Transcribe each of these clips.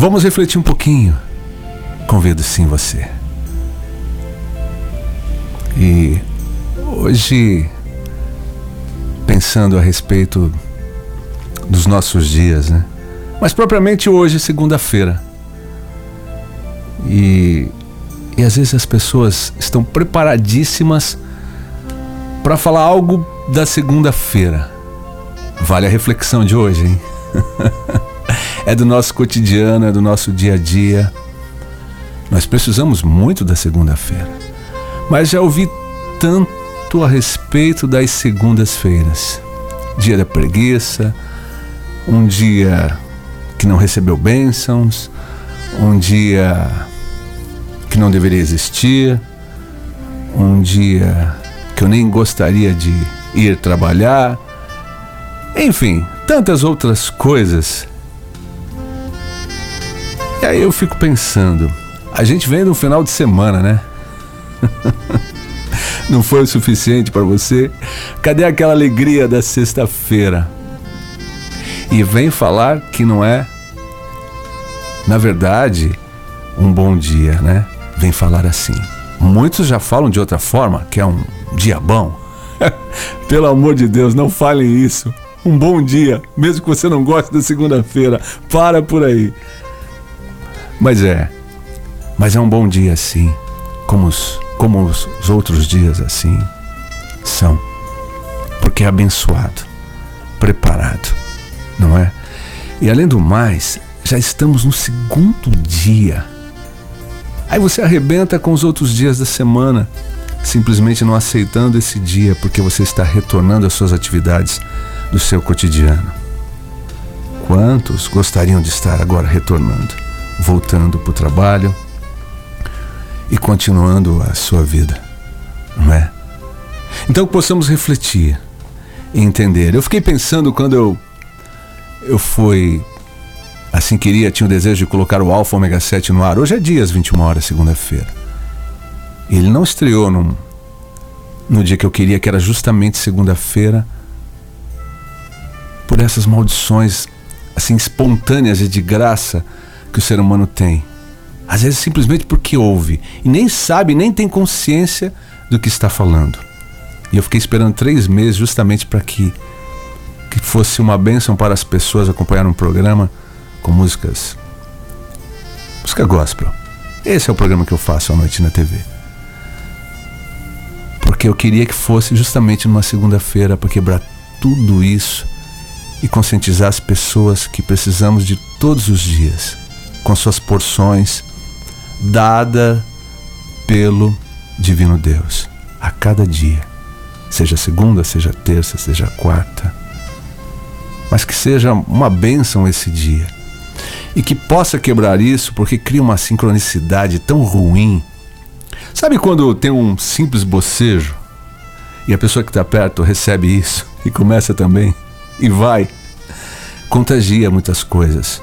Vamos refletir um pouquinho. Convido sim você. E hoje, pensando a respeito dos nossos dias, né? Mas propriamente hoje, segunda-feira. E, e às vezes as pessoas estão preparadíssimas para falar algo da segunda-feira. Vale a reflexão de hoje, hein? é do nosso cotidiano, é do nosso dia a dia. Nós precisamos muito da segunda-feira. Mas já ouvi tanto a respeito das segundas-feiras. Dia da preguiça, um dia que não recebeu bênçãos, um dia que não deveria existir, um dia que eu nem gostaria de ir trabalhar. Enfim, tantas outras coisas. E aí eu fico pensando, a gente vem um final de semana, né? Não foi o suficiente para você? Cadê aquela alegria da sexta-feira? E vem falar que não é, na verdade, um bom dia, né? Vem falar assim. Muitos já falam de outra forma, que é um dia bom. Pelo amor de Deus, não falem isso. Um bom dia, mesmo que você não goste da segunda-feira. Para por aí. Mas é. Mas é um bom dia sim, como os, como os outros dias assim são. Porque é abençoado, preparado, não é? E além do mais, já estamos no segundo dia. Aí você arrebenta com os outros dias da semana, simplesmente não aceitando esse dia porque você está retornando às suas atividades do seu cotidiano. Quantos gostariam de estar agora retornando, voltando para o trabalho e continuando a sua vida, não é? Então que possamos refletir e entender. Eu fiquei pensando quando eu eu fui assim queria, tinha o desejo de colocar o Alfa Ômega 7 no ar. Hoje é dias 21 horas, segunda-feira. Ele não estreou num, no dia que eu queria, que era justamente segunda-feira por essas maldições assim espontâneas e de graça que o ser humano tem. Às vezes simplesmente porque ouve e nem sabe, nem tem consciência do que está falando. E eu fiquei esperando três meses justamente para que, que fosse uma bênção para as pessoas acompanhar um programa com músicas. música gospel. Esse é o programa que eu faço à noite na TV. Porque eu queria que fosse justamente numa segunda-feira para quebrar tudo isso e conscientizar as pessoas que precisamos de todos os dias, com suas porções, dada pelo Divino Deus, a cada dia, seja segunda, seja terça, seja quarta, mas que seja uma bênção esse dia e que possa quebrar isso, porque cria uma sincronicidade tão ruim. Sabe quando tem um simples bocejo e a pessoa que está perto recebe isso e começa também? e vai, contagia muitas coisas.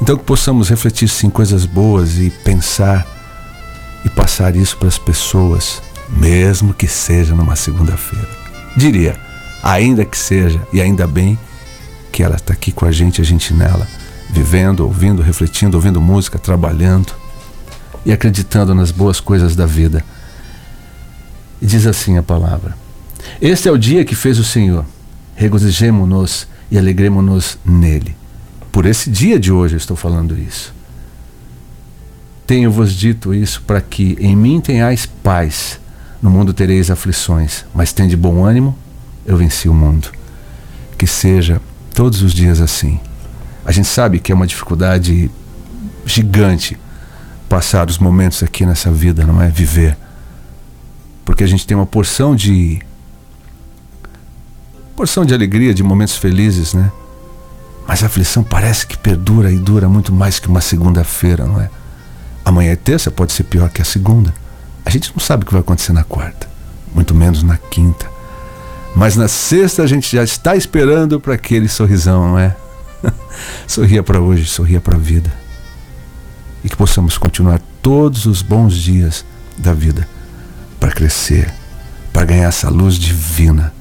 Então que possamos refletir sim coisas boas e pensar e passar isso para as pessoas, mesmo que seja numa segunda-feira. Diria, ainda que seja, e ainda bem que ela está aqui com a gente, a gente nela, vivendo, ouvindo, refletindo, ouvindo música, trabalhando e acreditando nas boas coisas da vida. E diz assim a palavra: Este é o dia que fez o Senhor regozijemo-nos e alegremos-nos nele. Por esse dia de hoje eu estou falando isso. Tenho-vos dito isso para que em mim tenhais paz. No mundo tereis aflições, mas tende bom ânimo, eu venci o mundo. Que seja todos os dias assim. A gente sabe que é uma dificuldade gigante passar os momentos aqui nessa vida, não é? Viver. Porque a gente tem uma porção de porção de alegria, de momentos felizes, né? Mas a aflição parece que perdura e dura muito mais que uma segunda-feira, não é? Amanhã é terça, pode ser pior que a segunda. A gente não sabe o que vai acontecer na quarta, muito menos na quinta. Mas na sexta a gente já está esperando para aquele sorrisão, não é? sorria para hoje, sorria para a vida. E que possamos continuar todos os bons dias da vida para crescer, para ganhar essa luz divina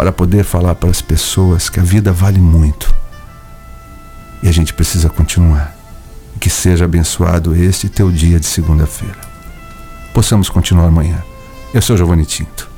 para poder falar para as pessoas que a vida vale muito. E a gente precisa continuar. Que seja abençoado este teu dia de segunda-feira. Possamos continuar amanhã. Eu sou Giovanni Tinto.